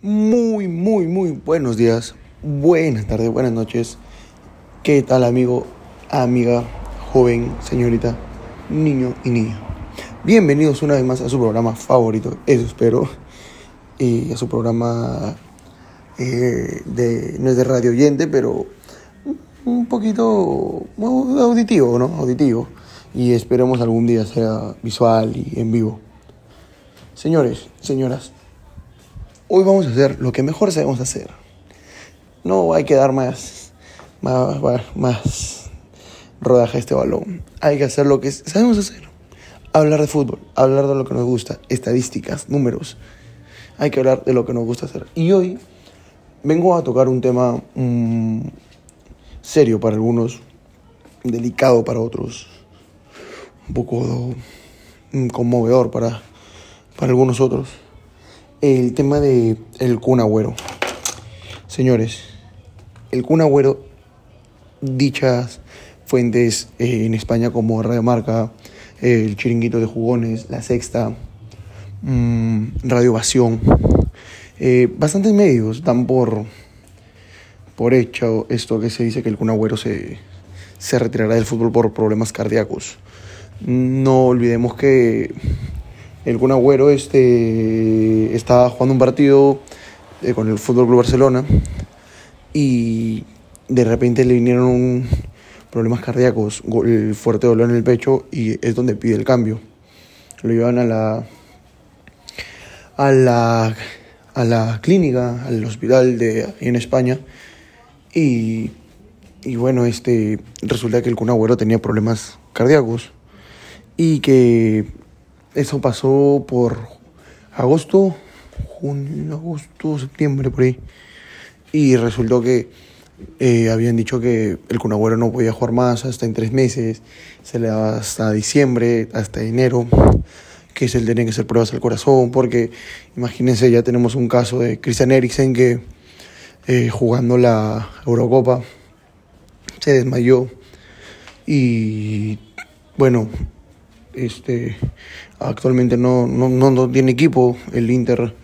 Muy, muy, muy buenos días, buenas tardes, buenas noches. ¿Qué tal amigo, amiga, joven, señorita, niño y niña? Bienvenidos una vez más a su programa favorito, eso espero. Y a su programa eh, de, no es de radio oyente, pero un poquito auditivo, ¿no? Auditivo. Y esperemos algún día sea visual y en vivo. Señores, señoras, hoy vamos a hacer lo que mejor sabemos hacer. No hay que dar más, más, más rodaje a este balón. Hay que hacer lo que sabemos hacer. Hablar de fútbol, hablar de lo que nos gusta, estadísticas, números. Hay que hablar de lo que nos gusta hacer. Y hoy vengo a tocar un tema mm, serio para algunos, delicado para otros, un poco mm, conmovedor para, para algunos otros el tema de el Kun. Señores, el Kun Agüero, dichas fuentes eh, en España como Radio Marca, el Chiringuito de Jugones, La Sexta, mm, Radio Ovación, eh, bastantes medios dan por, por hecho esto que se dice que el Kun Agüero se, se retirará del fútbol por problemas cardíacos. No olvidemos que el Kun Agüero este, estaba jugando un partido eh, con el Fútbol Club Barcelona y de repente le vinieron problemas cardíacos, el fuerte dolor en el pecho y es donde pide el cambio. Lo llevan a la a la a la clínica, al hospital de en España y, y bueno, este resulta que el Kun Agüero tenía problemas cardíacos y que eso pasó por agosto, junio, agosto, septiembre, por ahí. Y resultó que eh, habían dicho que el Cunagüero no podía jugar más hasta en tres meses, se le daba hasta diciembre, hasta enero, que se le tenían que hacer pruebas al corazón, porque imagínense, ya tenemos un caso de Christian Eriksen que eh, jugando la Eurocopa se desmayó y bueno, este, actualmente no, no, no, tiene equipo. El Inter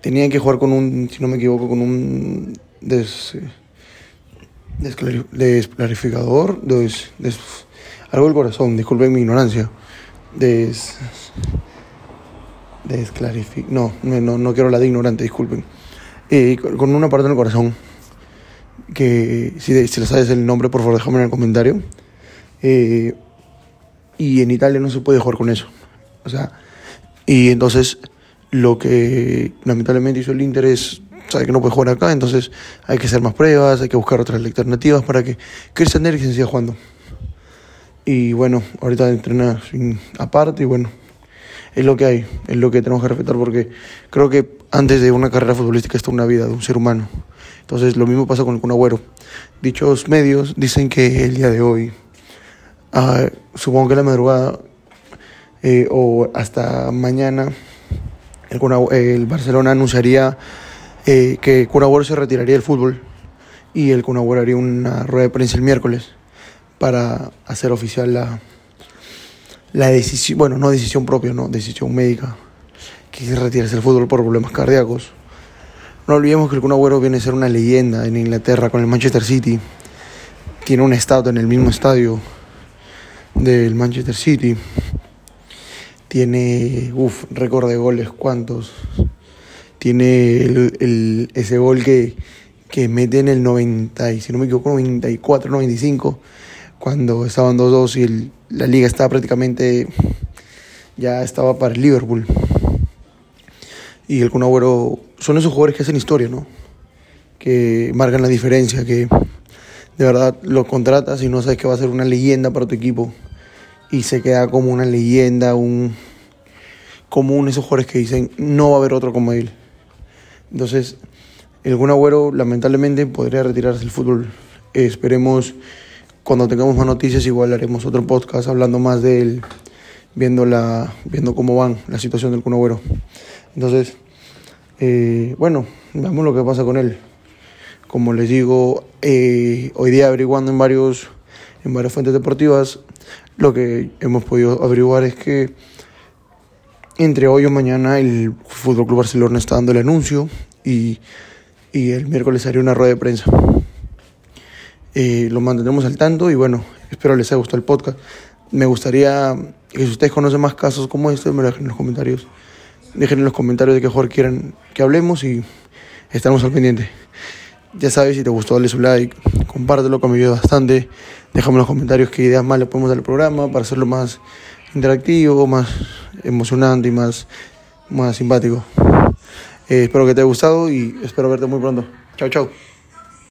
tenía que jugar con un, si no me equivoco, con un des, desclarificador, des, algo del corazón, disculpen mi ignorancia. Des, desclarific, no, no, no quiero la de ignorante, disculpen. Eh, con una parte del corazón, que si, si le sabes el nombre, por favor déjame en el comentario. Eh, y en Italia no se puede jugar con eso. O sea, y entonces lo que lamentablemente hizo el Inter es, sabe que no puede jugar acá, entonces hay que hacer más pruebas, hay que buscar otras alternativas para que Christian Eriksen siga jugando. Y bueno, ahorita entrena aparte y bueno, es lo que hay, es lo que tenemos que respetar porque creo que antes de una carrera futbolística está una vida de un ser humano. Entonces lo mismo pasa con el Kun Agüero. Dichos medios dicen que el día de hoy Ah, supongo que la madrugada eh, o hasta mañana el, Barcelona anunciaría eh, que Cunagüero se retiraría del fútbol y el Cunagüero haría una rueda de prensa el miércoles para hacer oficial la, la decisión, bueno, no decisión propia, no, decisión médica, que se retirarse del fútbol por problemas cardíacos. No olvidemos que el Cunagüero viene a ser una leyenda en Inglaterra con el Manchester City. Tiene un estadio en el mismo estadio del Manchester City. Tiene, uff, récord de goles, ¿cuántos? Tiene el, ese gol que, que mete en el 90, si no me equivoco, 94, 95, cuando estaban 2-2 y la liga estaba prácticamente, ya estaba para el Liverpool. Y el Kun son esos jugadores que hacen historia, ¿no? Que marcan la diferencia, que de verdad lo contratas y no sabes que va a ser una leyenda para tu equipo y se queda como una leyenda, un común esos jugadores que dicen no va a haber otro como él. Entonces, el Kun Agüero lamentablemente podría retirarse del fútbol. esperemos cuando tengamos más noticias igual haremos otro podcast hablando más de él, viendo la viendo cómo van la situación del Kun Agüero. Entonces, eh, bueno, veamos lo que pasa con él. Como les digo, eh, hoy día averiguando en varios en varias fuentes deportivas, lo que hemos podido averiguar es que entre hoy o mañana el Fútbol Club Barcelona está dando el anuncio y, y el miércoles haré una rueda de prensa. Eh, lo mantendremos al tanto y bueno, espero les haya gustado el podcast. Me gustaría que si ustedes conocen más casos como este, me lo dejen en los comentarios. Dejen en los comentarios de qué jugador quieran que hablemos y estamos al pendiente. Ya sabes, si te gustó, dale su like, compártelo, que me ayuda bastante. Déjame en los comentarios qué ideas más le podemos dar al programa para hacerlo más interactivo, más emocionante y más, más simpático. Eh, espero que te haya gustado y espero verte muy pronto. Chao, chao.